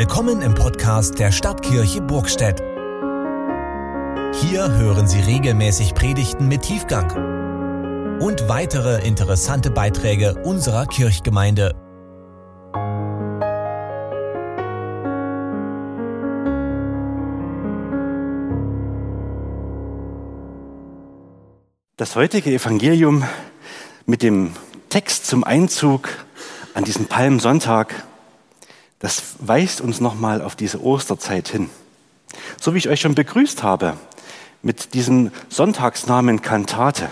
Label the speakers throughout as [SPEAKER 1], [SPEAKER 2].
[SPEAKER 1] Willkommen im Podcast der Stadtkirche Burgstedt. Hier hören Sie regelmäßig Predigten mit Tiefgang und weitere interessante Beiträge unserer Kirchgemeinde.
[SPEAKER 2] Das heutige Evangelium mit dem Text zum Einzug an diesem Palmsonntag das weist uns nochmal auf diese Osterzeit hin. So wie ich euch schon begrüßt habe mit diesem Sonntagsnamen Kantate.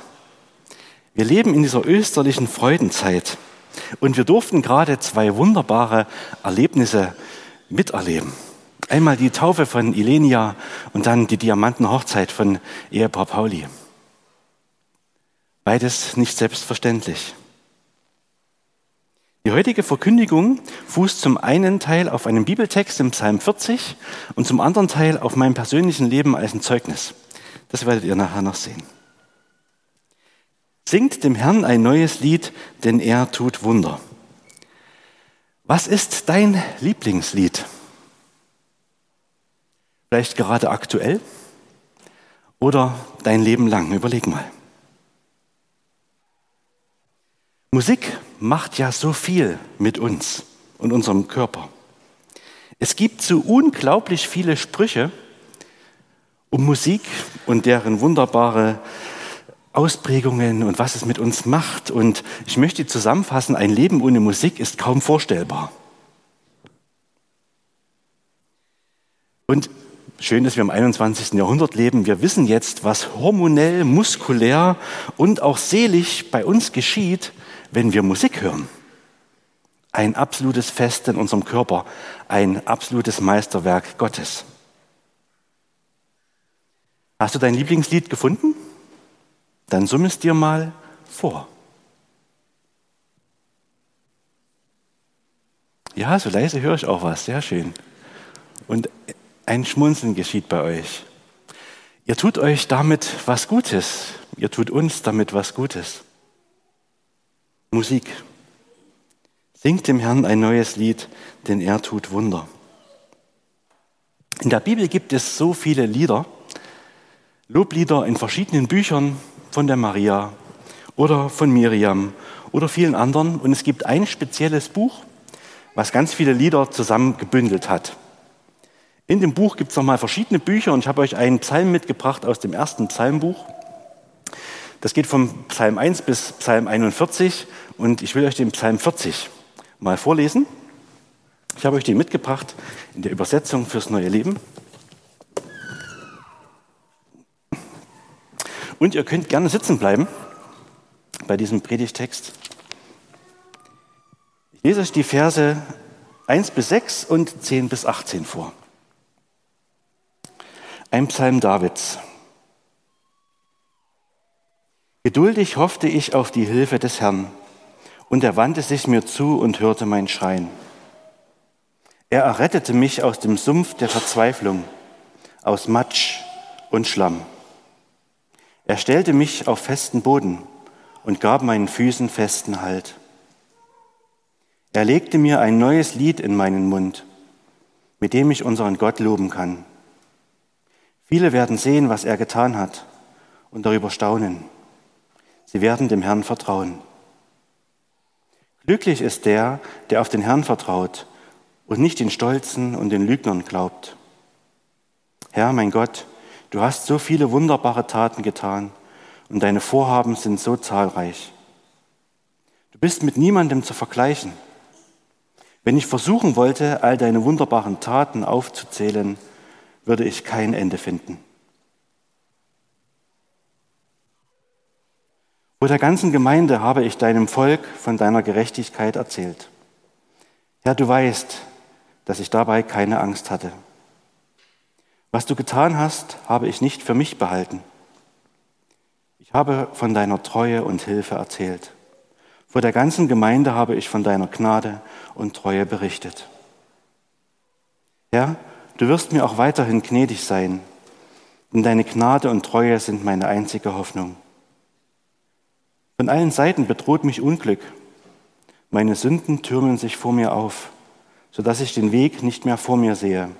[SPEAKER 2] Wir leben in dieser österlichen Freudenzeit und wir durften gerade zwei wunderbare Erlebnisse miterleben. Einmal die Taufe von Ilenia und dann die Diamantenhochzeit von Ehepaar Pauli. Beides nicht selbstverständlich. Die heutige Verkündigung fußt zum einen Teil auf einem Bibeltext im Psalm 40 und zum anderen Teil auf meinem persönlichen Leben als ein Zeugnis. Das werdet ihr nachher noch sehen. Singt dem Herrn ein neues Lied, denn er tut Wunder. Was ist dein Lieblingslied? Vielleicht gerade aktuell oder dein Leben lang? Überleg mal. Musik macht ja so viel mit uns und unserem Körper. Es gibt so unglaublich viele Sprüche um Musik und deren wunderbare Ausprägungen und was es mit uns macht. Und ich möchte zusammenfassen, ein Leben ohne Musik ist kaum vorstellbar. Und schön, dass wir im 21. Jahrhundert leben. Wir wissen jetzt, was hormonell, muskulär und auch seelisch bei uns geschieht, wenn wir Musik hören. Ein absolutes Fest in unserem Körper, ein absolutes Meisterwerk Gottes. Hast du dein Lieblingslied gefunden? Dann summ es dir mal vor. Ja, so leise höre ich auch was, sehr schön. Und ein Schmunzeln geschieht bei euch. Ihr tut euch damit was Gutes. Ihr tut uns damit was Gutes. Musik. Singt dem Herrn ein neues Lied, denn er tut Wunder. In der Bibel gibt es so viele Lieder, Loblieder in verschiedenen Büchern von der Maria oder von Miriam oder vielen anderen. Und es gibt ein spezielles Buch, was ganz viele Lieder zusammengebündelt hat. In dem Buch gibt es nochmal verschiedene Bücher und ich habe euch einen Psalm mitgebracht aus dem ersten Psalmbuch. Das geht vom Psalm 1 bis Psalm 41 und ich will euch den Psalm 40 mal vorlesen. Ich habe euch den mitgebracht in der Übersetzung fürs neue Leben. Und ihr könnt gerne sitzen bleiben bei diesem Predigtext. Ich lese euch die Verse 1 bis 6 und 10 bis 18 vor. Ein Psalm Davids. Geduldig hoffte ich auf die Hilfe des Herrn, und er wandte sich mir zu und hörte mein Schreien. Er errettete mich aus dem Sumpf der Verzweiflung, aus Matsch und Schlamm. Er stellte mich auf festen Boden und gab meinen Füßen festen Halt. Er legte mir ein neues Lied in meinen Mund, mit dem ich unseren Gott loben kann. Viele werden sehen, was er getan hat und darüber staunen. Sie werden dem Herrn vertrauen. Glücklich ist der, der auf den Herrn vertraut und nicht den Stolzen und den Lügnern glaubt. Herr, mein Gott, du hast so viele wunderbare Taten getan und deine Vorhaben sind so zahlreich. Du bist mit niemandem zu vergleichen. Wenn ich versuchen wollte, all deine wunderbaren Taten aufzuzählen, würde ich kein Ende finden. Vor der ganzen Gemeinde habe ich deinem Volk von deiner Gerechtigkeit erzählt. Herr, du weißt, dass ich dabei keine Angst hatte. Was du getan hast, habe ich nicht für mich behalten. Ich habe von deiner Treue und Hilfe erzählt. Vor der ganzen Gemeinde habe ich von deiner Gnade und Treue berichtet. Herr, du wirst mir auch weiterhin gnädig sein, denn deine Gnade und Treue sind meine einzige Hoffnung. Von allen Seiten bedroht mich Unglück. Meine Sünden türmen sich vor mir auf. sodass ich den Weg nicht mehr vor mir sehe.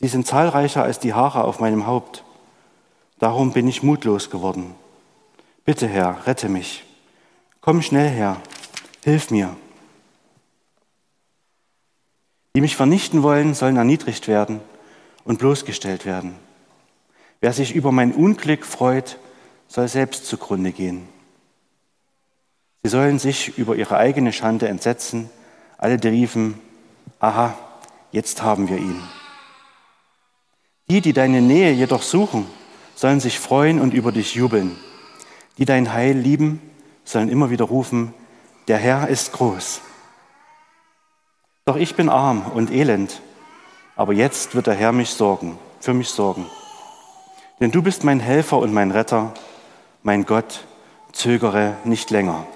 [SPEAKER 2] Sie sind zahlreicher als die Haare auf meinem Haupt. Darum bin ich mutlos geworden. Bitte, Herr, rette mich. Komm schnell her, hilf mir. Die mich vernichten wollen, sollen erniedrigt werden und bloßgestellt werden. Wer sich über mein Unglück freut, soll selbst zugrunde gehen. Sie sollen sich über ihre eigene Schande entsetzen, alle, die riefen, aha, jetzt haben wir ihn. Die, die deine Nähe jedoch suchen, sollen sich freuen und über dich jubeln. Die dein Heil lieben, sollen immer wieder rufen, der Herr ist groß. Doch ich bin arm und elend, aber jetzt wird der Herr mich sorgen, für mich sorgen. Denn du bist mein Helfer und mein Retter, mein Gott, zögere nicht länger.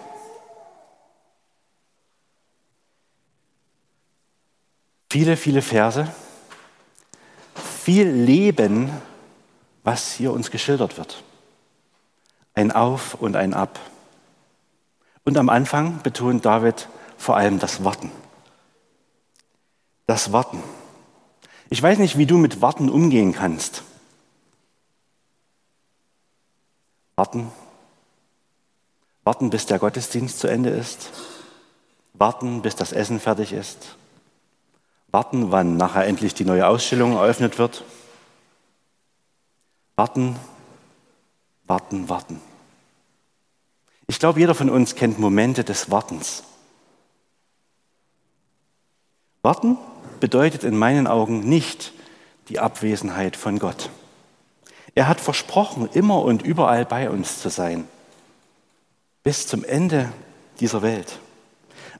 [SPEAKER 2] Viele, viele Verse, viel Leben, was hier uns geschildert wird. Ein Auf und ein Ab. Und am Anfang betont David vor allem das Warten. Das Warten. Ich weiß nicht, wie du mit Warten umgehen kannst. Warten. Warten, bis der Gottesdienst zu Ende ist. Warten, bis das Essen fertig ist Warten, wann nachher endlich die neue Ausstellung eröffnet wird. Warten, warten, warten. Ich glaube, jeder von uns kennt Momente des Wartens. Warten bedeutet in meinen Augen nicht die Abwesenheit von Gott. Er hat versprochen, immer und überall bei uns zu sein, bis zum Ende dieser Welt.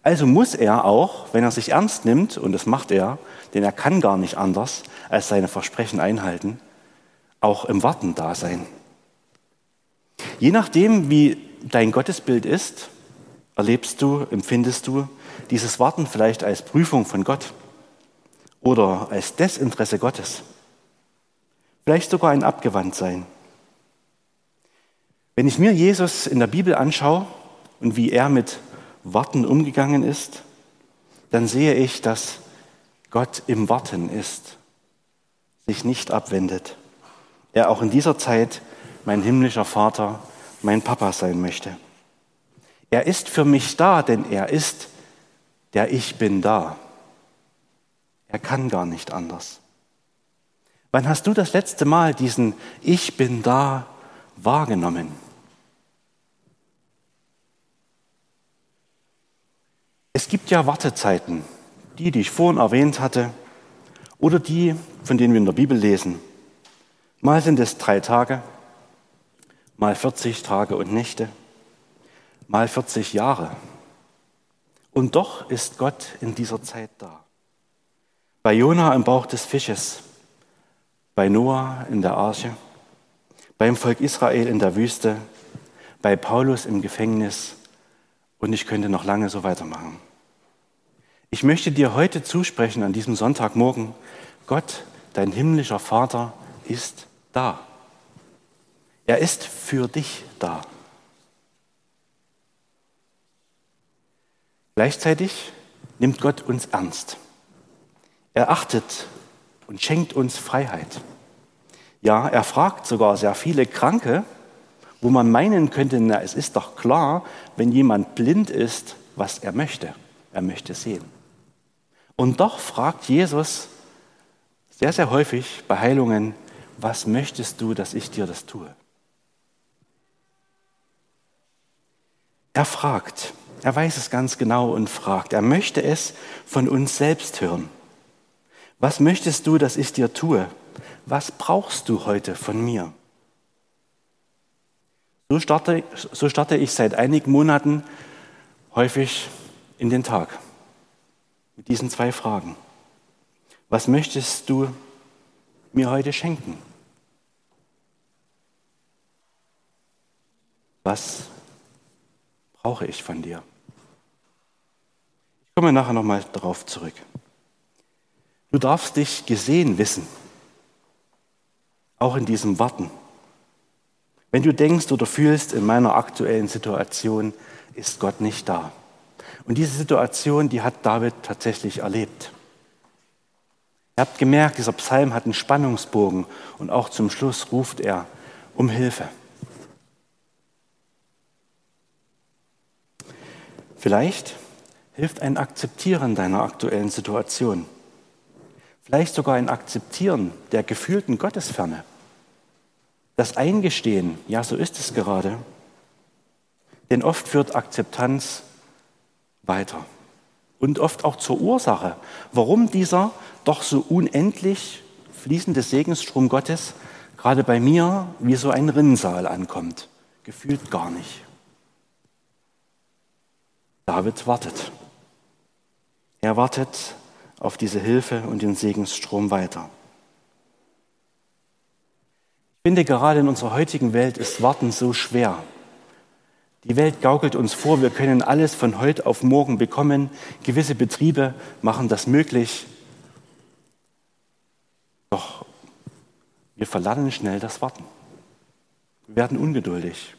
[SPEAKER 2] Also muss er auch, wenn er sich ernst nimmt, und das macht er, denn er kann gar nicht anders als seine Versprechen einhalten, auch im Warten da sein. Je nachdem, wie dein Gottesbild ist, erlebst du, empfindest du dieses Warten vielleicht als Prüfung von Gott oder als Desinteresse Gottes. Vielleicht sogar ein Abgewandtsein. Wenn ich mir Jesus in der Bibel anschaue und wie er mit Warten umgegangen ist, dann sehe ich, dass Gott im Warten ist, sich nicht abwendet. Er auch in dieser Zeit mein himmlischer Vater, mein Papa sein möchte. Er ist für mich da, denn er ist der Ich bin da. Er kann gar nicht anders. Wann hast du das letzte Mal diesen Ich bin da wahrgenommen? Es gibt ja Wartezeiten, die, die ich vorhin erwähnt hatte, oder die, von denen wir in der Bibel lesen. Mal sind es drei Tage, mal 40 Tage und Nächte, mal 40 Jahre. Und doch ist Gott in dieser Zeit da. Bei Jona im Bauch des Fisches, bei Noah in der Arche, beim Volk Israel in der Wüste, bei Paulus im Gefängnis und ich könnte noch lange so weitermachen. Ich möchte dir heute zusprechen an diesem Sonntagmorgen, Gott, dein himmlischer Vater, ist da. Er ist für dich da. Gleichzeitig nimmt Gott uns ernst. Er achtet und schenkt uns Freiheit. Ja, er fragt sogar sehr viele Kranke, wo man meinen könnte, na, es ist doch klar, wenn jemand blind ist, was er möchte. Er möchte sehen. Und doch fragt Jesus sehr, sehr häufig bei Heilungen, was möchtest du, dass ich dir das tue? Er fragt, er weiß es ganz genau und fragt, er möchte es von uns selbst hören. Was möchtest du, dass ich dir tue? Was brauchst du heute von mir? So starte, so starte ich seit einigen Monaten häufig in den Tag mit diesen zwei Fragen. Was möchtest du mir heute schenken? Was brauche ich von dir? Ich komme nachher nochmal darauf zurück. Du darfst dich gesehen wissen, auch in diesem Warten. Wenn du denkst oder fühlst, in meiner aktuellen Situation ist Gott nicht da. Und diese Situation, die hat David tatsächlich erlebt. Ihr habt gemerkt, dieser Psalm hat einen Spannungsbogen und auch zum Schluss ruft er um Hilfe. Vielleicht hilft ein Akzeptieren deiner aktuellen Situation. Vielleicht sogar ein Akzeptieren der gefühlten Gottesferne. Das Eingestehen, ja, so ist es gerade. Denn oft führt Akzeptanz weiter. Und oft auch zur Ursache, warum dieser doch so unendlich fließende Segensstrom Gottes gerade bei mir wie so ein Rinnsal ankommt. Gefühlt gar nicht. David wartet. Er wartet auf diese Hilfe und den Segensstrom weiter. Finde, gerade in unserer heutigen Welt ist Warten so schwer. Die Welt gaukelt uns vor, wir können alles von heute auf morgen bekommen. Gewisse Betriebe machen das möglich. Doch wir verlernen schnell das Warten. Wir werden ungeduldig.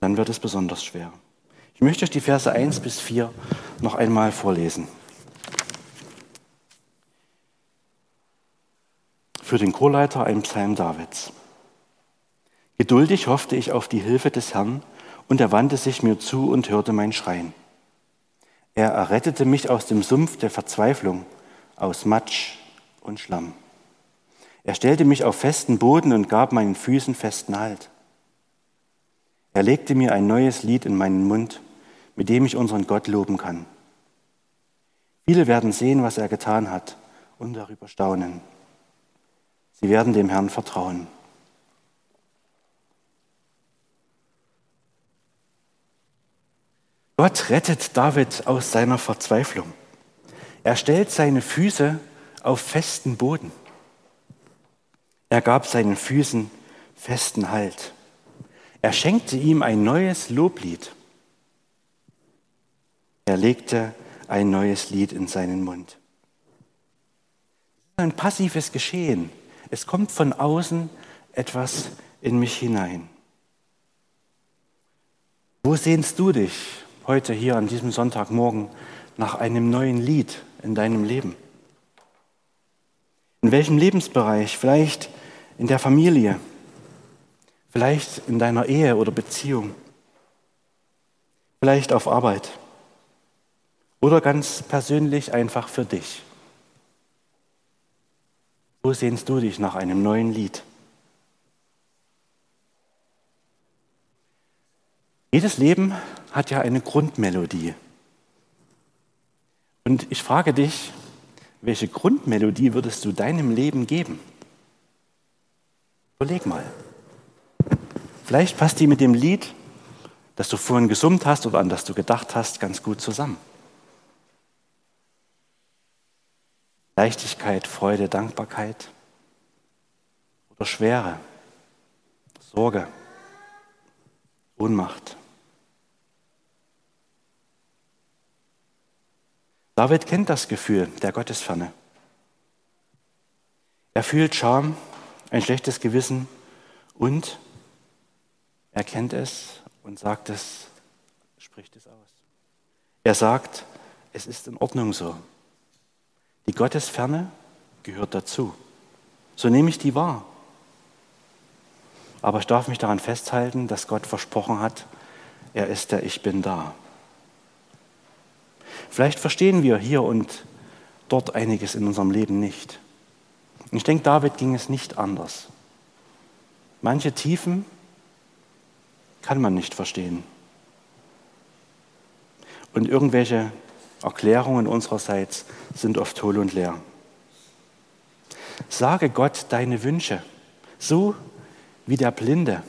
[SPEAKER 2] Dann wird es besonders schwer. Ich möchte euch die Verse 1 bis 4 noch einmal vorlesen. Für den Chorleiter ein Psalm Davids. Geduldig hoffte ich auf die Hilfe des Herrn, und er wandte sich mir zu und hörte mein Schreien. Er errettete mich aus dem Sumpf der Verzweiflung, aus Matsch und Schlamm. Er stellte mich auf festen Boden und gab meinen Füßen festen Halt. Er legte mir ein neues Lied in meinen Mund, mit dem ich unseren Gott loben kann. Viele werden sehen, was er getan hat und darüber staunen. Sie werden dem Herrn vertrauen. Gott rettet David aus seiner Verzweiflung. Er stellt seine Füße auf festen Boden. Er gab seinen Füßen festen Halt. Er schenkte ihm ein neues Loblied. Er legte ein neues Lied in seinen Mund. Ein passives Geschehen. Es kommt von außen etwas in mich hinein. Wo sehnst du dich heute hier an diesem Sonntagmorgen nach einem neuen Lied in deinem Leben? In welchem Lebensbereich? Vielleicht in der Familie, vielleicht in deiner Ehe oder Beziehung, vielleicht auf Arbeit. Oder ganz persönlich einfach für dich. Wo sehnst du dich nach einem neuen Lied? Jedes Leben hat ja eine Grundmelodie. Und ich frage dich, welche Grundmelodie würdest du deinem Leben geben? Überleg mal. Vielleicht passt die mit dem Lied, das du vorhin gesummt hast oder an das du gedacht hast, ganz gut zusammen. Leichtigkeit, Freude, Dankbarkeit oder Schwere, Sorge, Ohnmacht. David kennt das Gefühl der Gottesferne. Er fühlt Scham, ein schlechtes Gewissen und er kennt es und sagt es, spricht es aus. Er sagt, es ist in Ordnung so. Die Gottesferne gehört dazu. So nehme ich die wahr. Aber ich darf mich daran festhalten, dass Gott versprochen hat, er ist der Ich bin da. Vielleicht verstehen wir hier und dort einiges in unserem Leben nicht. Ich denke, David ging es nicht anders. Manche Tiefen kann man nicht verstehen. Und irgendwelche Erklärungen unsererseits sind oft hohl und leer. Sage Gott deine Wünsche, so wie der Blinde.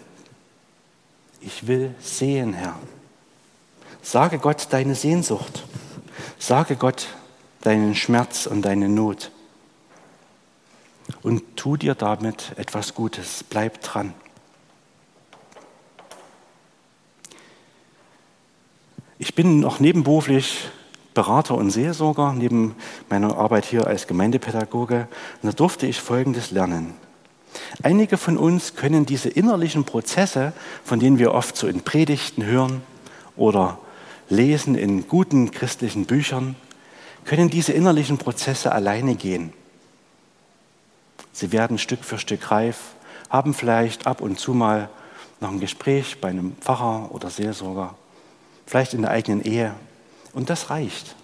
[SPEAKER 2] Ich will sehen, Herr. Sage Gott deine Sehnsucht. Sage Gott deinen Schmerz und deine Not. Und tu dir damit etwas Gutes. Bleib dran. Ich bin noch nebenberuflich Berater und Seelsorger neben meiner Arbeit hier als Gemeindepädagoge. Und da durfte ich Folgendes lernen. Einige von uns können diese innerlichen Prozesse, von denen wir oft so in Predigten hören oder lesen in guten christlichen Büchern, können diese innerlichen Prozesse alleine gehen. Sie werden Stück für Stück reif, haben vielleicht ab und zu mal noch ein Gespräch bei einem Pfarrer oder Seelsorger, vielleicht in der eigenen Ehe. Und das reicht.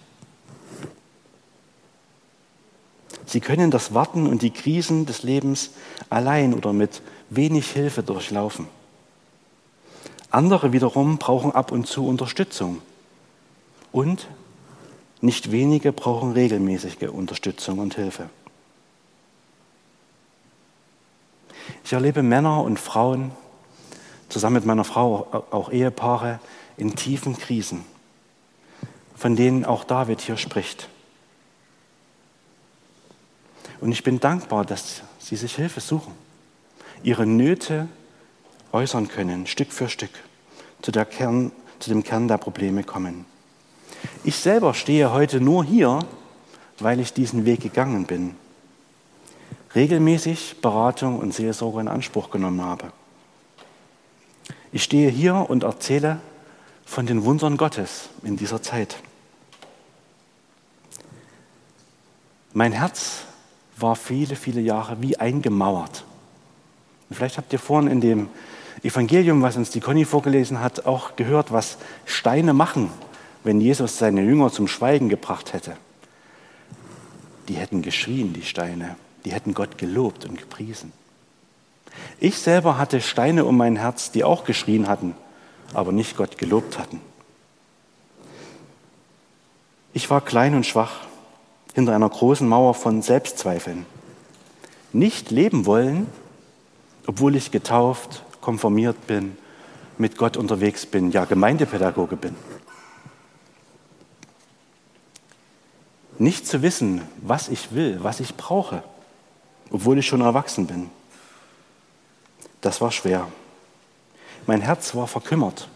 [SPEAKER 2] Sie können das Warten und die Krisen des Lebens allein oder mit wenig Hilfe durchlaufen. Andere wiederum brauchen ab und zu Unterstützung. Und nicht wenige brauchen regelmäßige Unterstützung und Hilfe. Ich erlebe Männer und Frauen, zusammen mit meiner Frau auch Ehepaare, in tiefen Krisen, von denen auch David hier spricht. Und ich bin dankbar, dass sie sich Hilfe suchen, ihre Nöte äußern können, Stück für Stück, zu, Kern, zu dem Kern der Probleme kommen. Ich selber stehe heute nur hier, weil ich diesen Weg gegangen bin, regelmäßig Beratung und Seelsorge in Anspruch genommen habe. Ich stehe hier und erzähle von den Wundern Gottes in dieser Zeit. Mein Herz war viele, viele Jahre wie eingemauert. Und vielleicht habt ihr vorhin in dem Evangelium, was uns die Conny vorgelesen hat, auch gehört, was Steine machen, wenn Jesus seine Jünger zum Schweigen gebracht hätte. Die hätten geschrien, die Steine. Die hätten Gott gelobt und gepriesen. Ich selber hatte Steine um mein Herz, die auch geschrien hatten, aber nicht Gott gelobt hatten. Ich war klein und schwach hinter einer großen Mauer von Selbstzweifeln. Nicht leben wollen, obwohl ich getauft, konformiert bin, mit Gott unterwegs bin, ja Gemeindepädagoge bin. Nicht zu wissen, was ich will, was ich brauche, obwohl ich schon erwachsen bin. Das war schwer. Mein Herz war verkümmert,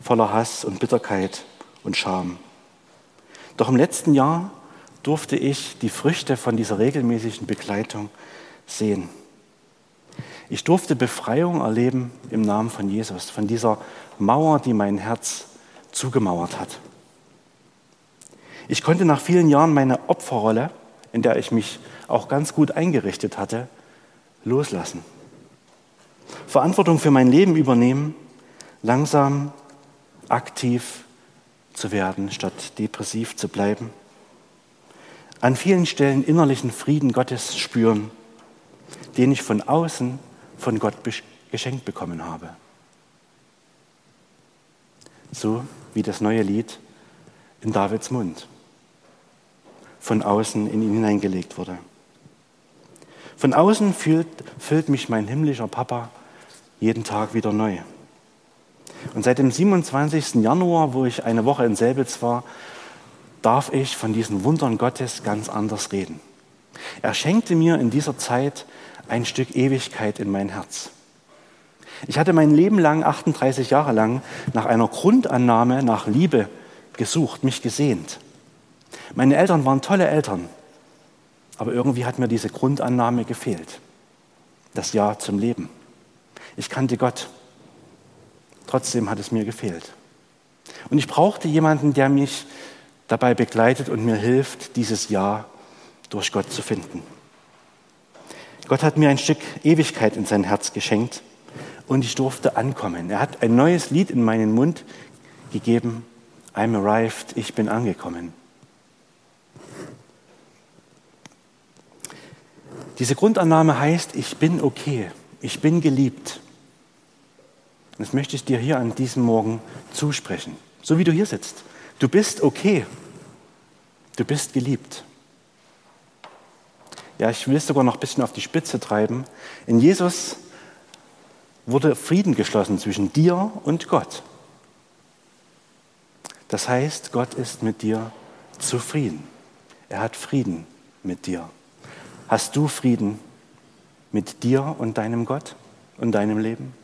[SPEAKER 2] voller Hass und Bitterkeit und Scham. Doch im letzten Jahr durfte ich die Früchte von dieser regelmäßigen Begleitung sehen. Ich durfte Befreiung erleben im Namen von Jesus, von dieser Mauer, die mein Herz zugemauert hat. Ich konnte nach vielen Jahren meine Opferrolle, in der ich mich auch ganz gut eingerichtet hatte, loslassen. Verantwortung für mein Leben übernehmen, langsam aktiv zu werden, statt depressiv zu bleiben an vielen Stellen innerlichen Frieden Gottes spüren, den ich von außen von Gott geschenkt bekommen habe. So wie das neue Lied in Davids Mund von außen in ihn hineingelegt wurde. Von außen füllt, füllt mich mein himmlischer Papa jeden Tag wieder neu. Und seit dem 27. Januar, wo ich eine Woche in Selbitz war, darf ich von diesen Wundern Gottes ganz anders reden. Er schenkte mir in dieser Zeit ein Stück Ewigkeit in mein Herz. Ich hatte mein Leben lang, 38 Jahre lang, nach einer Grundannahme, nach Liebe gesucht, mich gesehnt. Meine Eltern waren tolle Eltern, aber irgendwie hat mir diese Grundannahme gefehlt. Das Ja zum Leben. Ich kannte Gott. Trotzdem hat es mir gefehlt. Und ich brauchte jemanden, der mich dabei begleitet und mir hilft, dieses Ja durch Gott zu finden. Gott hat mir ein Stück Ewigkeit in sein Herz geschenkt und ich durfte ankommen. Er hat ein neues Lied in meinen Mund gegeben. I'm arrived, ich bin angekommen. Diese Grundannahme heißt, ich bin okay, ich bin geliebt. Das möchte ich dir hier an diesem Morgen zusprechen, so wie du hier sitzt. Du bist okay. Du bist geliebt. Ja, ich will es sogar noch ein bisschen auf die Spitze treiben. In Jesus wurde Frieden geschlossen zwischen dir und Gott. Das heißt, Gott ist mit dir zufrieden. Er hat Frieden mit dir. Hast du Frieden mit dir und deinem Gott und deinem Leben?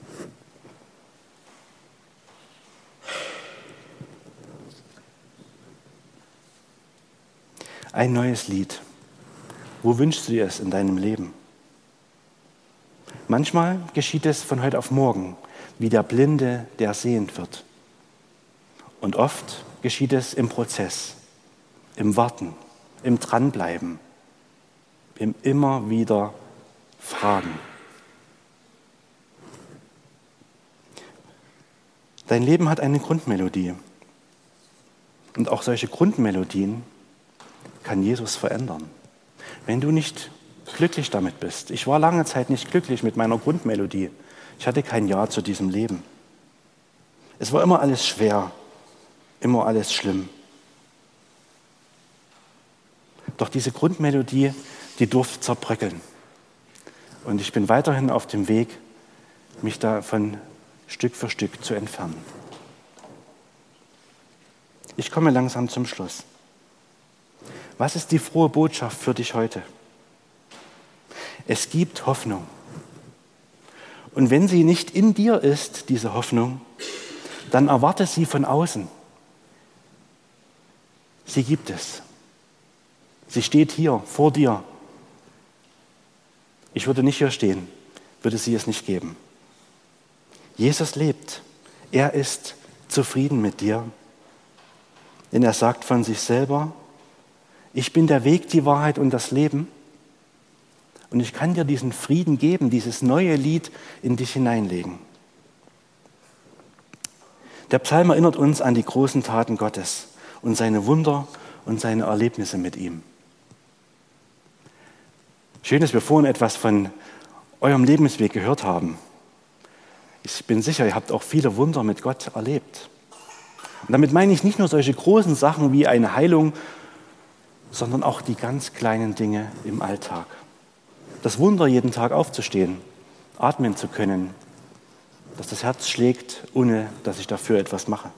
[SPEAKER 2] Ein neues Lied. Wo wünschst du dir es in deinem Leben? Manchmal geschieht es von heute auf morgen, wie der Blinde, der sehend wird. Und oft geschieht es im Prozess, im Warten, im Dranbleiben, im immer wieder Fragen. Dein Leben hat eine Grundmelodie. Und auch solche Grundmelodien kann Jesus verändern. Wenn du nicht glücklich damit bist. Ich war lange Zeit nicht glücklich mit meiner Grundmelodie. Ich hatte kein Ja zu diesem Leben. Es war immer alles schwer, immer alles schlimm. Doch diese Grundmelodie, die durfte zerbröckeln. Und ich bin weiterhin auf dem Weg, mich davon Stück für Stück zu entfernen. Ich komme langsam zum Schluss. Was ist die frohe Botschaft für dich heute? Es gibt Hoffnung. Und wenn sie nicht in dir ist, diese Hoffnung, dann erwarte sie von außen. Sie gibt es. Sie steht hier vor dir. Ich würde nicht hier stehen, würde sie es nicht geben. Jesus lebt. Er ist zufrieden mit dir. Denn er sagt von sich selber, ich bin der Weg, die Wahrheit und das Leben. Und ich kann dir diesen Frieden geben, dieses neue Lied in dich hineinlegen. Der Psalm erinnert uns an die großen Taten Gottes und seine Wunder und seine Erlebnisse mit ihm. Schön, dass wir vorhin etwas von eurem Lebensweg gehört haben. Ich bin sicher, ihr habt auch viele Wunder mit Gott erlebt. Und damit meine ich nicht nur solche großen Sachen wie eine Heilung, sondern auch die ganz kleinen Dinge im Alltag. Das Wunder, jeden Tag aufzustehen, atmen zu können, dass das Herz schlägt, ohne dass ich dafür etwas mache.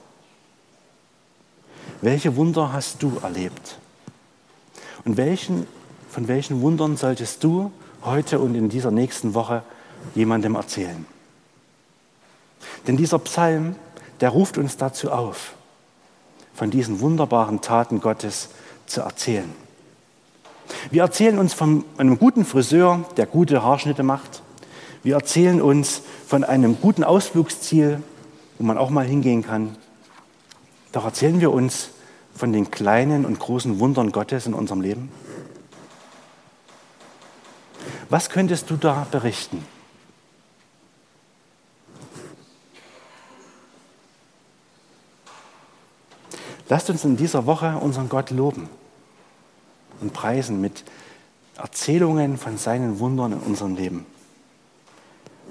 [SPEAKER 2] Welche Wunder hast du erlebt? Und welchen, von welchen Wundern solltest du heute und in dieser nächsten Woche jemandem erzählen? Denn dieser Psalm, der ruft uns dazu auf, von diesen wunderbaren Taten Gottes zu erzählen. Wir erzählen uns von einem guten Friseur, der gute Haarschnitte macht. Wir erzählen uns von einem guten Ausflugsziel, wo man auch mal hingehen kann. Doch erzählen wir uns von den kleinen und großen Wundern Gottes in unserem Leben. Was könntest du da berichten? Lasst uns in dieser Woche unseren Gott loben und preisen mit Erzählungen von seinen Wundern in unserem Leben.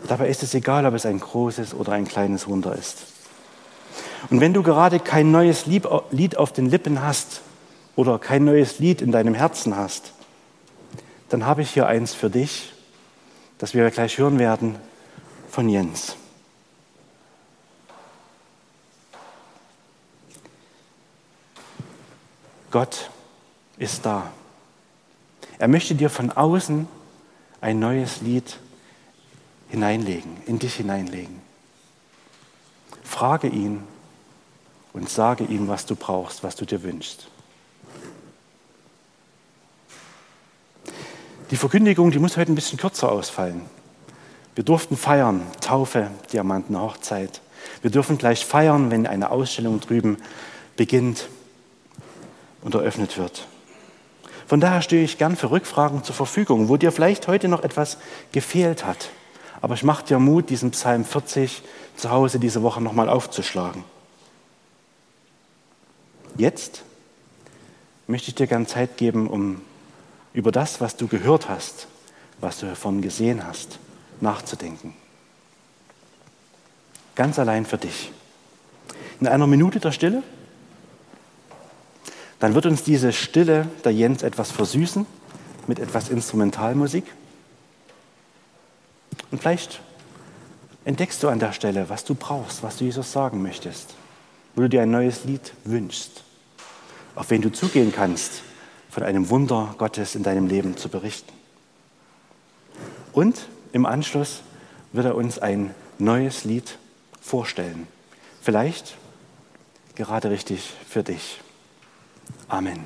[SPEAKER 2] Dabei ist es egal, ob es ein großes oder ein kleines Wunder ist. Und wenn du gerade kein neues Lied auf den Lippen hast oder kein neues Lied in deinem Herzen hast, dann habe ich hier eins für dich, das wir gleich hören werden von Jens. Gott ist da. Er möchte dir von außen ein neues Lied hineinlegen, in dich hineinlegen. Frage ihn und sage ihm, was du brauchst, was du dir wünschst. Die Verkündigung, die muss heute ein bisschen kürzer ausfallen. Wir durften feiern, Taufe, Diamanten, Hochzeit. Wir dürfen gleich feiern, wenn eine Ausstellung drüben beginnt und eröffnet wird. Von daher stehe ich gern für Rückfragen zur Verfügung, wo dir vielleicht heute noch etwas gefehlt hat. Aber ich mache dir Mut, diesen Psalm 40 zu Hause diese Woche nochmal aufzuschlagen. Jetzt möchte ich dir gern Zeit geben, um über das, was du gehört hast, was du davon gesehen hast, nachzudenken. Ganz allein für dich. In einer Minute der Stille dann wird uns diese Stille der Jens etwas versüßen mit etwas Instrumentalmusik. Und vielleicht entdeckst du an der Stelle, was du brauchst, was du Jesus sagen möchtest, wo du dir ein neues Lied wünschst, auf wen du zugehen kannst, von einem Wunder Gottes in deinem Leben zu berichten. Und im Anschluss wird er uns ein neues Lied vorstellen. Vielleicht gerade richtig für dich. Amen.